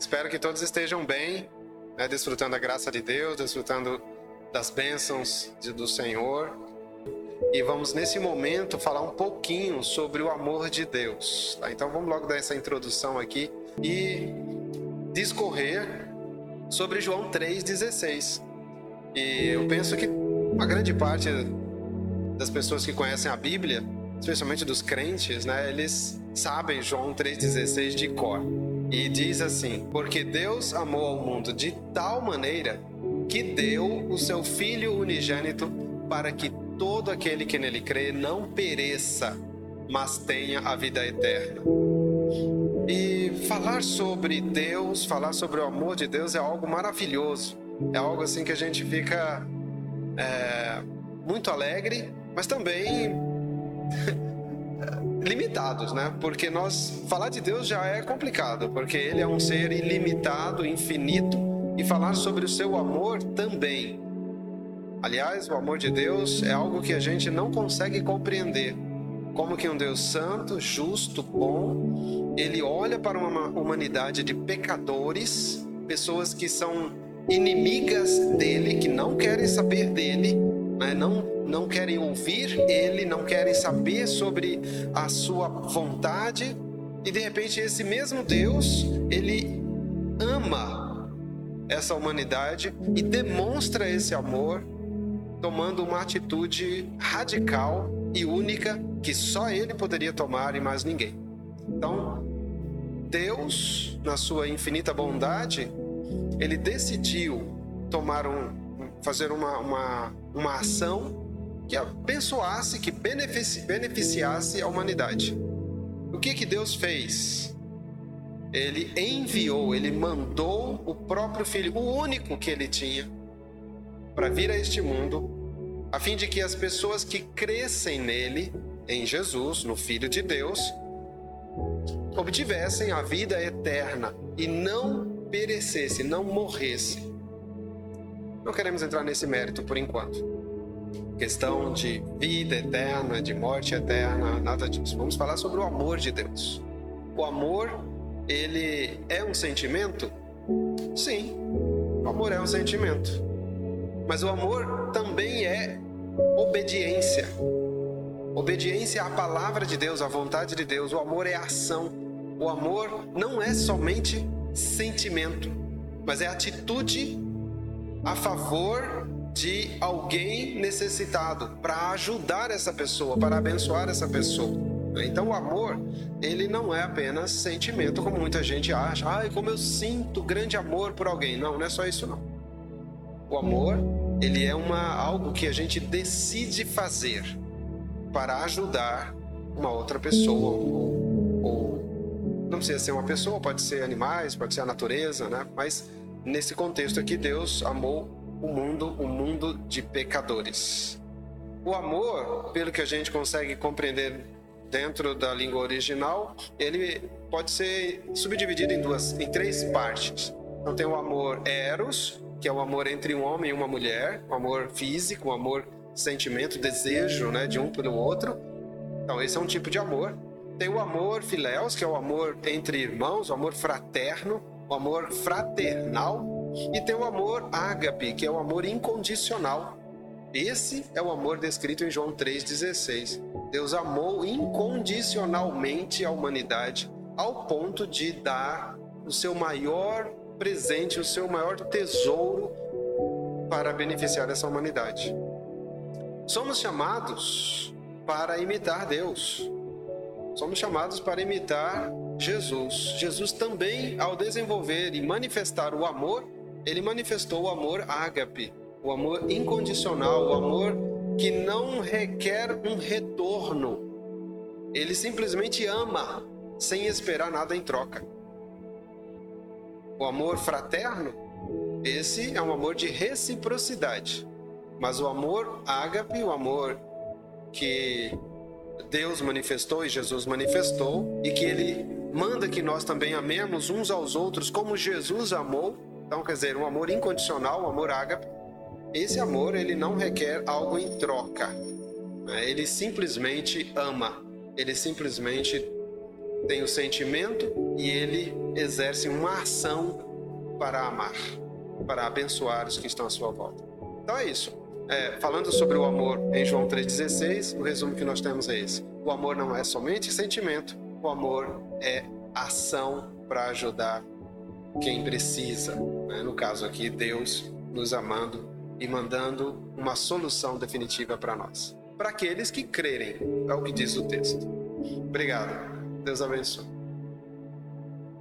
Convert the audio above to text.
Espero que todos estejam bem, né, desfrutando da graça de Deus, desfrutando das bênçãos do Senhor. E vamos nesse momento falar um pouquinho sobre o amor de Deus. Tá? Então vamos logo dar essa introdução aqui e discorrer sobre João 3,16. E eu penso que uma grande parte das pessoas que conhecem a Bíblia, especialmente dos crentes, né, eles sabem João 3,16 de cor. E diz assim: Porque Deus amou ao mundo de tal maneira que deu o seu Filho unigênito para que todo aquele que nele crê não pereça, mas tenha a vida eterna. E falar sobre Deus, falar sobre o amor de Deus é algo maravilhoso. É algo assim que a gente fica é, muito alegre, mas também limitados, né? Porque nós falar de Deus já é complicado, porque ele é um ser ilimitado, infinito, e falar sobre o seu amor também. Aliás, o amor de Deus é algo que a gente não consegue compreender. Como que um Deus santo, justo, bom, ele olha para uma humanidade de pecadores, pessoas que são inimigas dele, que não querem saber dele, né? não, não querem ouvir ele, não querem saber sobre a sua vontade, e de repente esse mesmo Deus, ele ama essa humanidade e demonstra esse amor tomando uma atitude radical e única que só ele poderia tomar e mais ninguém. Então, Deus, na sua infinita bondade, ele decidiu tomar um, fazer uma, uma, uma ação que abençoasse, que beneficiasse a humanidade. O que que Deus fez? Ele enviou, ele mandou o próprio filho, o único que ele tinha, para vir a este mundo, a fim de que as pessoas que crescem nele, em Jesus, no Filho de Deus, obtivessem a vida eterna e não perecesse, não morresse. Não queremos entrar nesse mérito por enquanto. Questão de vida eterna, de morte eterna, nada disso. Vamos falar sobre o amor de Deus. O amor, ele é um sentimento? Sim, o amor é um sentimento. Mas o amor também é obediência. Obediência à palavra de Deus, à vontade de Deus. O amor é ação. O amor não é somente sentimento, mas é atitude a favor de alguém necessitado, para ajudar essa pessoa, para abençoar essa pessoa. Então o amor, ele não é apenas sentimento, como muita gente acha. Ai, como eu sinto grande amor por alguém. Não, não é só isso não. O amor, ele é uma algo que a gente decide fazer para ajudar uma outra pessoa ou, ou não precisa ser uma pessoa, pode ser animais, pode ser a natureza, né? Mas nesse contexto aqui Deus amou o mundo, o mundo de pecadores. O amor, pelo que a gente consegue compreender dentro da língua original, ele pode ser subdividido em duas, em três partes. Então tem o amor eros, que é o amor entre um homem e uma mulher, o amor físico, o amor sentimento, desejo, né, de um pelo outro. Então esse é um tipo de amor. Tem o amor filéus, que é o amor entre irmãos, o amor fraterno, o amor fraternal, e tem o amor ágape, que é o amor incondicional. Esse é o amor descrito em João 3,16. Deus amou incondicionalmente a humanidade ao ponto de dar o seu maior presente, o seu maior tesouro para beneficiar essa humanidade. Somos chamados para imitar Deus. Somos chamados para imitar Jesus. Jesus também, ao desenvolver e manifestar o amor, ele manifestou o amor ágape, o amor incondicional, o amor que não requer um retorno. Ele simplesmente ama sem esperar nada em troca. O amor fraterno, esse é um amor de reciprocidade. Mas o amor ágape, o amor que Deus manifestou e Jesus manifestou e que ele manda que nós também amemos uns aos outros como Jesus amou. Então, quer dizer, um amor incondicional, um amor ágape. Esse amor, ele não requer algo em troca. Né? Ele simplesmente ama. Ele simplesmente tem o sentimento e ele exerce uma ação para amar, para abençoar os que estão à sua volta. Então é isso. É, falando sobre o amor em João 3,16, o resumo que nós temos é esse: o amor não é somente sentimento, o amor é ação para ajudar quem precisa. Né? No caso aqui, Deus nos amando e mandando uma solução definitiva para nós. Para aqueles que crerem, é o que diz o texto. Obrigado. Deus abençoe.